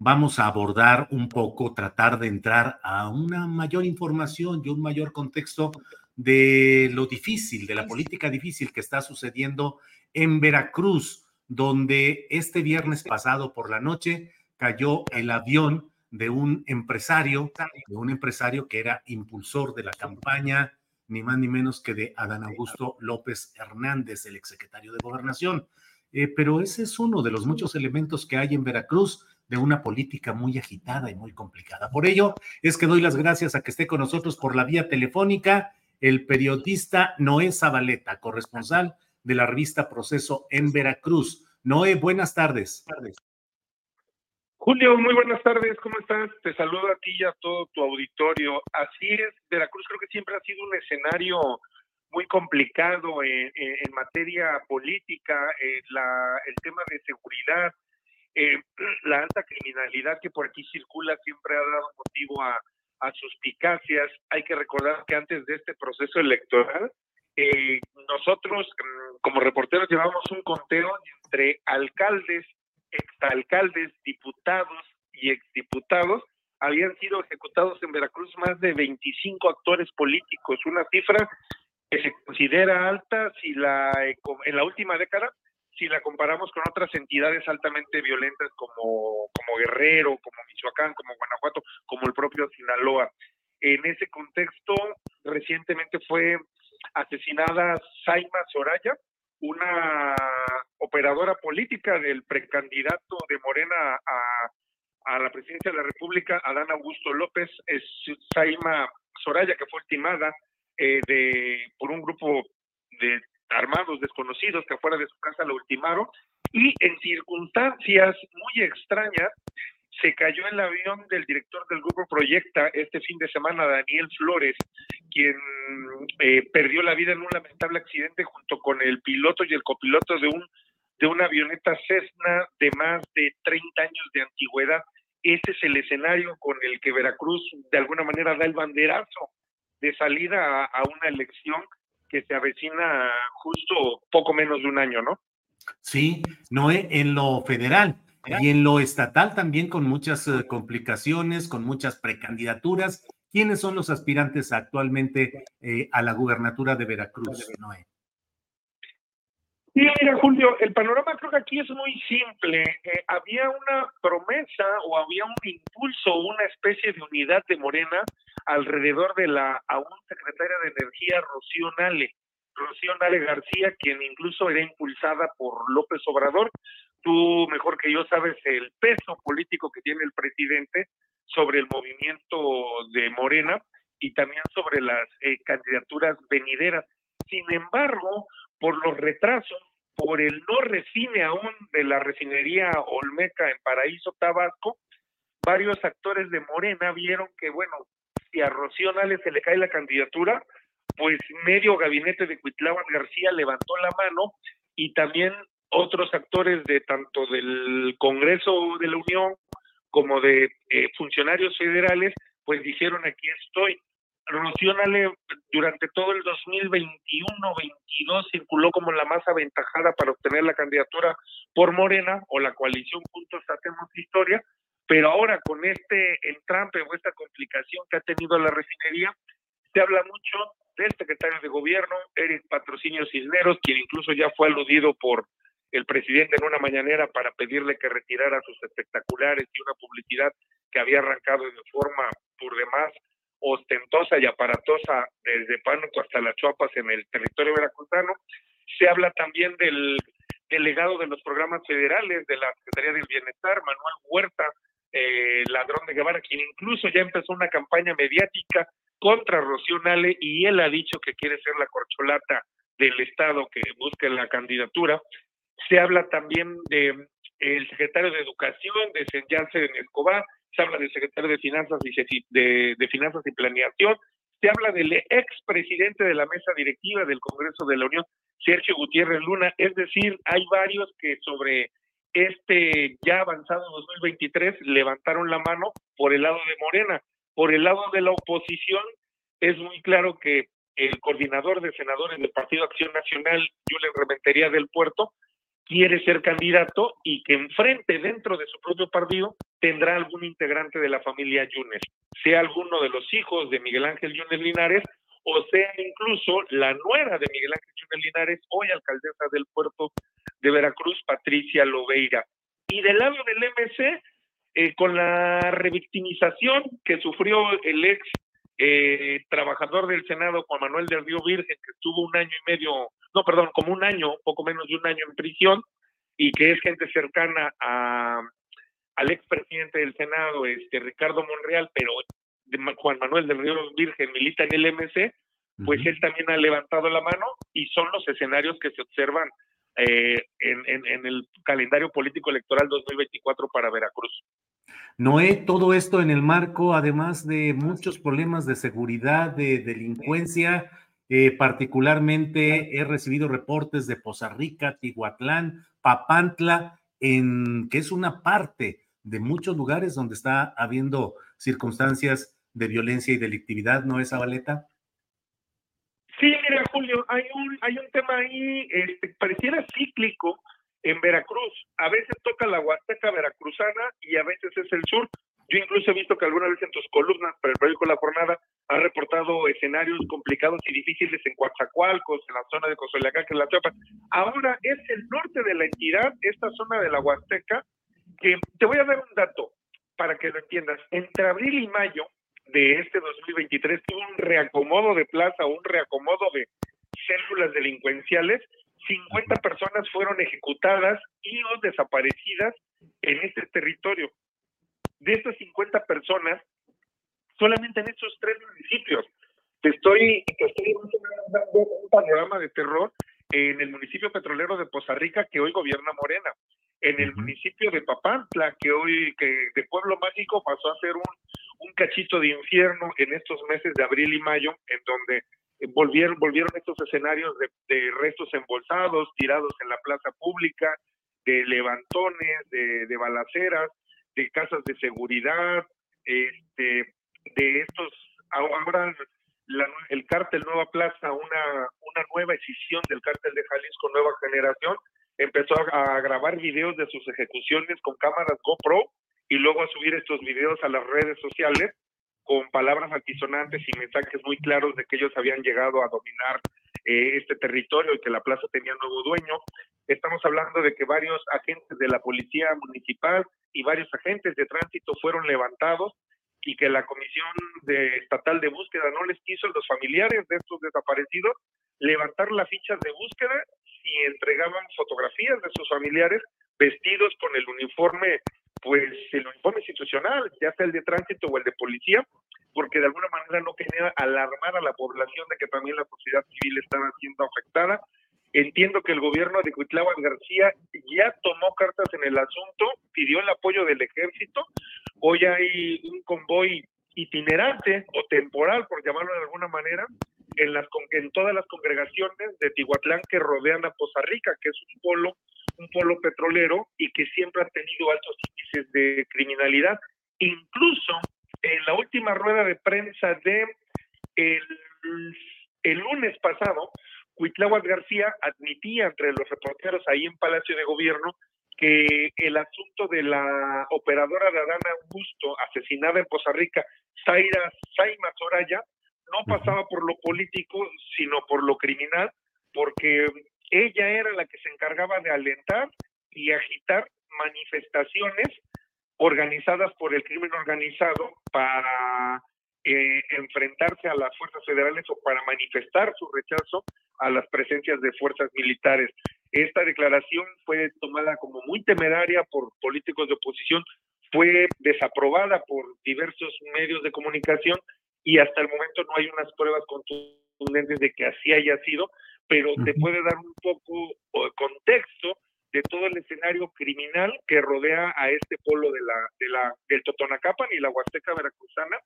vamos a abordar un poco, tratar de entrar a una mayor información y un mayor contexto de lo difícil, de la política difícil que está sucediendo en Veracruz, donde este viernes pasado por la noche cayó el avión de un empresario, de un empresario que era impulsor de la campaña, ni más ni menos que de Adán Augusto López Hernández, el exsecretario de Gobernación. Eh, pero ese es uno de los muchos elementos que hay en Veracruz de una política muy agitada y muy complicada. Por ello es que doy las gracias a que esté con nosotros por la vía telefónica el periodista Noé Zabaleta, corresponsal de la revista Proceso en Veracruz. Noé, buenas tardes. Julio, muy buenas tardes, ¿cómo estás? Te saludo a ti y a todo tu auditorio. Así es, Veracruz creo que siempre ha sido un escenario muy complicado en, materia política, el tema de seguridad, eh, la alta criminalidad que por aquí circula siempre ha dado motivo a, suspicacias. Hay que recordar que antes de este proceso electoral, eh, nosotros mm, como reporteros llevamos un conteo entre alcaldes, exalcaldes, diputados y exdiputados. Habían sido ejecutados en Veracruz más de 25 actores políticos, una cifra que se considera alta si la en la última década si la comparamos con otras entidades altamente violentas como, como Guerrero, como Michoacán, como Guanajuato, como el propio Sinaloa. En ese contexto, recientemente fue asesinada Saima Soraya, una operadora política del precandidato de Morena a, a la presidencia de la República, Adán Augusto López, es Saima Soraya, que fue ultimada eh, de, por un grupo de armados desconocidos que afuera de su casa lo ultimaron y en circunstancias muy extrañas se cayó el avión del director del grupo Proyecta este fin de semana, Daniel Flores, quien eh, perdió la vida en un lamentable accidente junto con el piloto y el copiloto de un de una avioneta Cessna de más de 30 años de antigüedad. Ese es el escenario con el que Veracruz de alguna manera da el banderazo de salida a una elección que se avecina justo poco menos de un año, ¿no? Sí, Noé, en lo federal, y en lo estatal también con muchas eh, complicaciones, con muchas precandidaturas. ¿Quiénes son los aspirantes actualmente eh, a la gubernatura de Veracruz, Noé? Sí, mira, Julio, el panorama creo que aquí es muy simple. Eh, había una promesa o había un impulso, una especie de unidad de Morena alrededor de la aún secretaria de Energía, Rocío Nale. Rocío Nale García, quien incluso era impulsada por López Obrador. Tú, mejor que yo, sabes el peso político que tiene el presidente sobre el movimiento de Morena y también sobre las eh, candidaturas venideras. Sin embargo, por los retrasos, por el no refine aún de la refinería Olmeca en Paraíso, Tabasco, varios actores de Morena vieron que, bueno, si a Rocío Nales se le cae la candidatura, pues medio gabinete de Cuitláhuac García levantó la mano y también otros actores de tanto del Congreso de la Unión como de eh, funcionarios federales, pues dijeron aquí estoy. Rocío durante todo el 2021-22 circuló como la más aventajada para obtener la candidatura por Morena o la coalición Juntos Hacemos Historia, pero ahora con este entrampe o esta complicación que ha tenido la refinería, se habla mucho del secretario de gobierno, Eric Patrocinio Cisneros, quien incluso ya fue aludido por el presidente en una mañanera para pedirle que retirara sus espectaculares y una publicidad que había arrancado de forma por demás ostentosa y aparatosa desde Pánuco hasta las Chuapas en el territorio veracruzano. Se habla también del delegado de los programas federales de la Secretaría del Bienestar, Manuel Huerta, eh, ladrón de Guevara, quien incluso ya empezó una campaña mediática contra Rocío Nale y él ha dicho que quiere ser la corcholata del Estado que busque la candidatura. Se habla también de el secretario de Educación, de en Escobar, se habla del secretario de Finanzas y de, de Finanzas y Planeación, se habla del expresidente de la mesa directiva del Congreso de la Unión, Sergio Gutiérrez Luna, es decir, hay varios que sobre este ya avanzado 2023 levantaron la mano por el lado de Morena. Por el lado de la oposición, es muy claro que el coordinador de senadores del Partido Acción Nacional, Julen Rementería del Puerto, quiere ser candidato y que enfrente dentro de su propio partido tendrá algún integrante de la familia Yunes, sea alguno de los hijos de Miguel Ángel Yunes Linares o sea incluso la nuera de Miguel Ángel Yunes Linares, hoy alcaldesa del puerto de Veracruz, Patricia Lobeira. Y del lado del MC, eh, con la revictimización que sufrió el ex eh, trabajador del Senado, Juan Manuel del Río Virgen, que estuvo un año y medio, no, perdón, como un año, poco menos de un año en prisión, y que es gente cercana a, al expresidente del Senado, este Ricardo Monreal, pero Juan Manuel del Río Virgen milita en el MC, pues él también ha levantado la mano y son los escenarios que se observan eh, en, en, el calendario político electoral 2024 para Veracruz. Noé, todo esto en el marco, además de muchos problemas de seguridad, de delincuencia, eh, particularmente he recibido reportes de Poza Rica, Tihuatlán, Papantla, en, que es una parte de muchos lugares donde está habiendo circunstancias de violencia y delictividad, ¿no es, Abaleta? Sí, mira, Julio, hay un, hay un tema ahí, este, pareciera cíclico, en Veracruz. A veces toca la Huasteca veracruzana y a veces es el sur. Yo incluso he visto que alguna vez en tus columnas para el periódico La Jornada ha reportado escenarios complicados y difíciles en Coatzacoalcos, en la zona de Cozoleacá, que es la Chiapas. Ahora es el norte de la entidad, esta zona de la Huasteca, que te voy a dar un dato para que lo entiendas. Entre abril y mayo de este 2023 tuvo un reacomodo de plaza, un reacomodo de células delincuenciales 50 personas fueron ejecutadas y o desaparecidas en este territorio. De estas 50 personas, solamente en estos tres municipios. Te estoy, te estoy dando un panorama de terror en el municipio petrolero de Poza Rica, que hoy gobierna Morena, en el municipio de Papantla, que hoy que de Pueblo Mágico pasó a ser un, un cachito de infierno en estos meses de abril y mayo, en donde volvieron, volvieron estos escenarios de, restos embolsados, tirados en la plaza pública, de levantones, de, de balaceras, de casas de seguridad, este, de estos, ahora el cártel Nueva Plaza, una, una nueva escisión del cártel de Jalisco Nueva Generación, empezó a, grabar videos de sus ejecuciones con cámaras GoPro y luego a subir estos videos a las redes sociales con palabras altisonantes y mensajes muy claros de que ellos habían llegado a dominar eh, este territorio y que la plaza tenía nuevo dueño. Estamos hablando de que varios agentes de la policía municipal y varios agentes de tránsito fueron levantados y que la Comisión de, Estatal de Búsqueda no les quiso los familiares de estos desaparecidos levantar las fichas de búsqueda y entregaban fotografías de sus familiares vestidos con el uniforme, pues el uniforme institucional, ya sea el de tránsito o el de policía, porque de alguna manera no quería alarmar a la población de que también la sociedad civil estaba siendo afectada. Entiendo que el gobierno de Cuitláhuac García ya tomó cartas en el asunto, pidió el apoyo del ejército. Hoy hay un convoy itinerante o temporal, por llamarlo de alguna manera, en, las, en todas las congregaciones de Tihuatlán que rodean a Poza Rica, que es un polo, un polo petrolero y que siempre ha tenido altos índices de criminalidad. Incluso en la última rueda de prensa de el, lunes pasado, Huitláhuac García admitía entre los reporteros ahí en Palacio de Gobierno que el asunto de la operadora de Adana Augusto asesinada en Poza Rica, Zaira Saima Soraya, no pasaba por lo político, sino por lo criminal, porque ella era la que se encargaba de alentar y agitar manifestaciones organizadas por el crimen organizado para eh, enfrentarse a las fuerzas federales o para manifestar su rechazo a las presencias de fuerzas militares. Esta declaración fue tomada como muy temeraria por políticos de oposición, fue desaprobada por diversos medios de comunicación y hasta el momento no hay unas pruebas contundentes de que así haya sido, pero te puede dar un poco de contexto de todo el escenario criminal que rodea a este polo de la, de la, del Totonacapan y la Huasteca Veracruzana,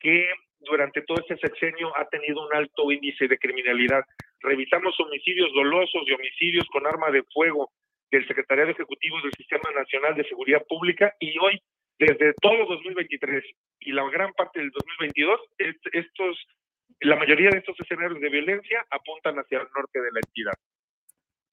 que durante todo este sexenio ha tenido un alto índice de criminalidad. Revisamos homicidios dolosos y homicidios con arma de fuego del Secretariado Ejecutivo del Sistema Nacional de Seguridad Pública y hoy desde todo 2023 y la gran parte del 2022, estos, la mayoría de estos escenarios de violencia apuntan hacia el norte de la entidad.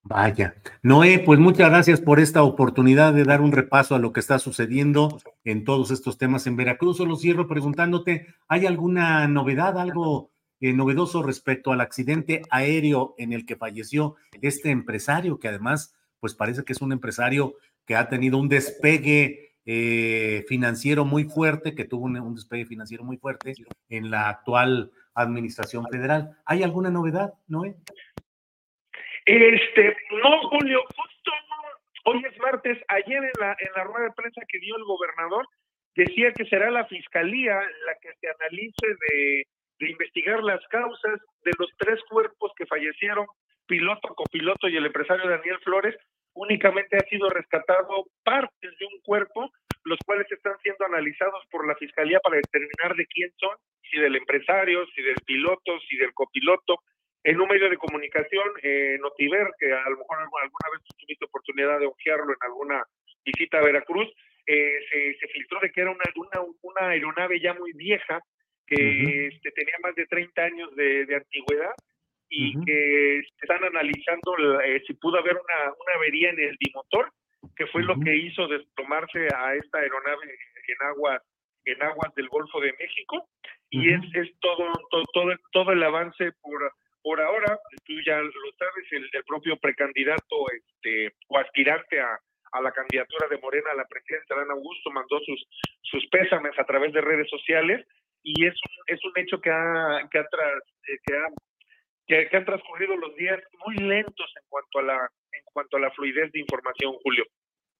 Vaya. Noé, pues muchas gracias por esta oportunidad de dar un repaso a lo que está sucediendo en todos estos temas en Veracruz. Solo cierro preguntándote, ¿hay alguna novedad, algo eh, novedoso respecto al accidente aéreo en el que falleció este empresario, que además, pues parece que es un empresario que ha tenido un despegue eh, financiero muy fuerte, que tuvo un, despegue financiero muy fuerte en la actual administración federal. ¿Hay alguna novedad, Noé? Este, no, Julio, justo hoy es martes, ayer en la, en la rueda de prensa que dio el gobernador, decía que será la fiscalía la que se analice de, de investigar las causas de los tres cuerpos que fallecieron, piloto, copiloto y el empresario Daniel Flores, únicamente ha sido rescatado partes de un cuerpo, los cuales están siendo analizados por la Fiscalía para determinar de quién son, si del empresario, si del piloto, si del copiloto. En un medio de comunicación, eh, Notiver, que a lo mejor alguna vez tuviste oportunidad de ojearlo en alguna visita a Veracruz, eh, se, filtró de que era una, una, aeronave ya muy vieja, que este, tenía más de 30 años de, de antigüedad, y que están analizando eh, si pudo haber una, una avería en el bimotor, que fue lo que hizo desplomarse a esta aeronave en aguas en aguas del Golfo de México. Y es, es todo, todo, todo el avance por por ahora tú ya lo sabes el, propio precandidato este o aspirante a, a la candidatura de Morena a la presidencia Dan Augusto mandó sus sus pésames a través de redes sociales y es un, es un hecho que ha que ha, eh, que ha que, han transcurrido los días muy lentos en cuanto a la, en cuanto a la fluidez de información, Julio.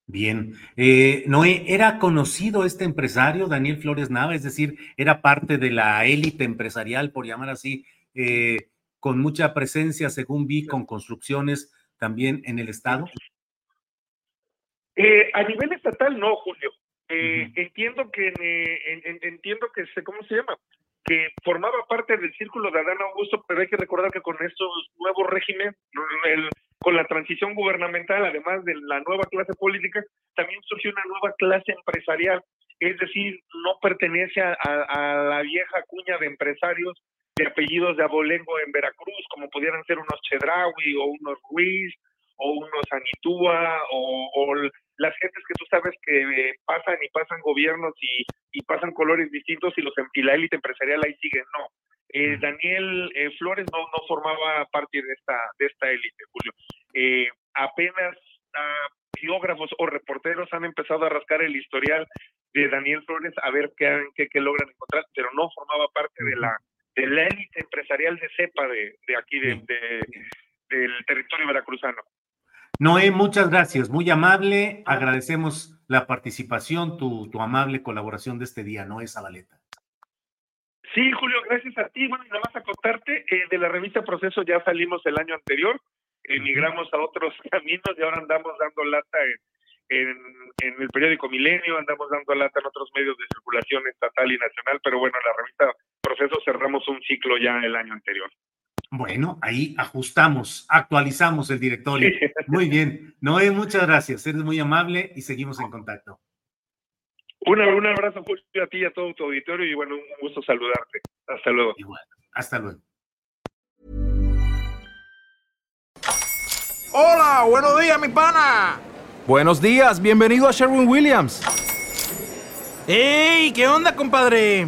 Bien. Eh, Noé, ¿era conocido este empresario, Daniel Flores Nava? Es decir, ¿era parte de la élite empresarial, por llamar así, eh, con mucha presencia, según vi, con construcciones también en el Estado? Eh, a nivel estatal, no, Julio. Entiendo que, entiendo que, ¿cómo se llama? que formaba parte del círculo de Adán Augusto, pero hay que recordar que con estos nuevos regímenes, con la transición gubernamental, además de la nueva clase política, también surgió una nueva clase empresarial, es decir, no pertenece a, la vieja cuña de empresarios de apellidos de abolengo en Veracruz, como pudieran ser unos Chedraui o unos Ruiz o uno Sanitúa, o, o las gentes que tú sabes que pasan y pasan gobiernos y, y pasan colores distintos y los y la élite empresarial ahí sigue, no. Eh, Daniel eh, Flores no, no formaba parte de esta de esta élite, Julio. Eh, apenas uh, geógrafos o reporteros han empezado a rascar el historial de Daniel Flores a ver qué, qué, qué logran encontrar, pero no formaba parte de la de la élite empresarial de cepa de, de aquí, de, del territorio veracruzano. Noé, muchas gracias, muy amable. Agradecemos la participación, tu, tu amable colaboración de este día, Noé Zabaleta. Sí, Julio, gracias a ti. Bueno, nada más a contarte, eh, de la revista Proceso ya salimos el año anterior, emigramos a otros caminos y ahora andamos dando lata en, en, el periódico Milenio, andamos dando lata en otros medios de circulación estatal y nacional, pero bueno, la revista Proceso cerramos un ciclo ya el año anterior. Bueno, ahí ajustamos, actualizamos el directorio. Muy bien. Noé, muchas gracias. Eres muy amable y seguimos en contacto. Un, un abrazo Julio, a ti y a todo tu auditorio y bueno, un gusto saludarte. Hasta luego. Igual. Hasta luego. Hola, buenos días, mi pana. Buenos días, bienvenido a Sherwin Williams. ¡Ey! ¿Qué onda, compadre?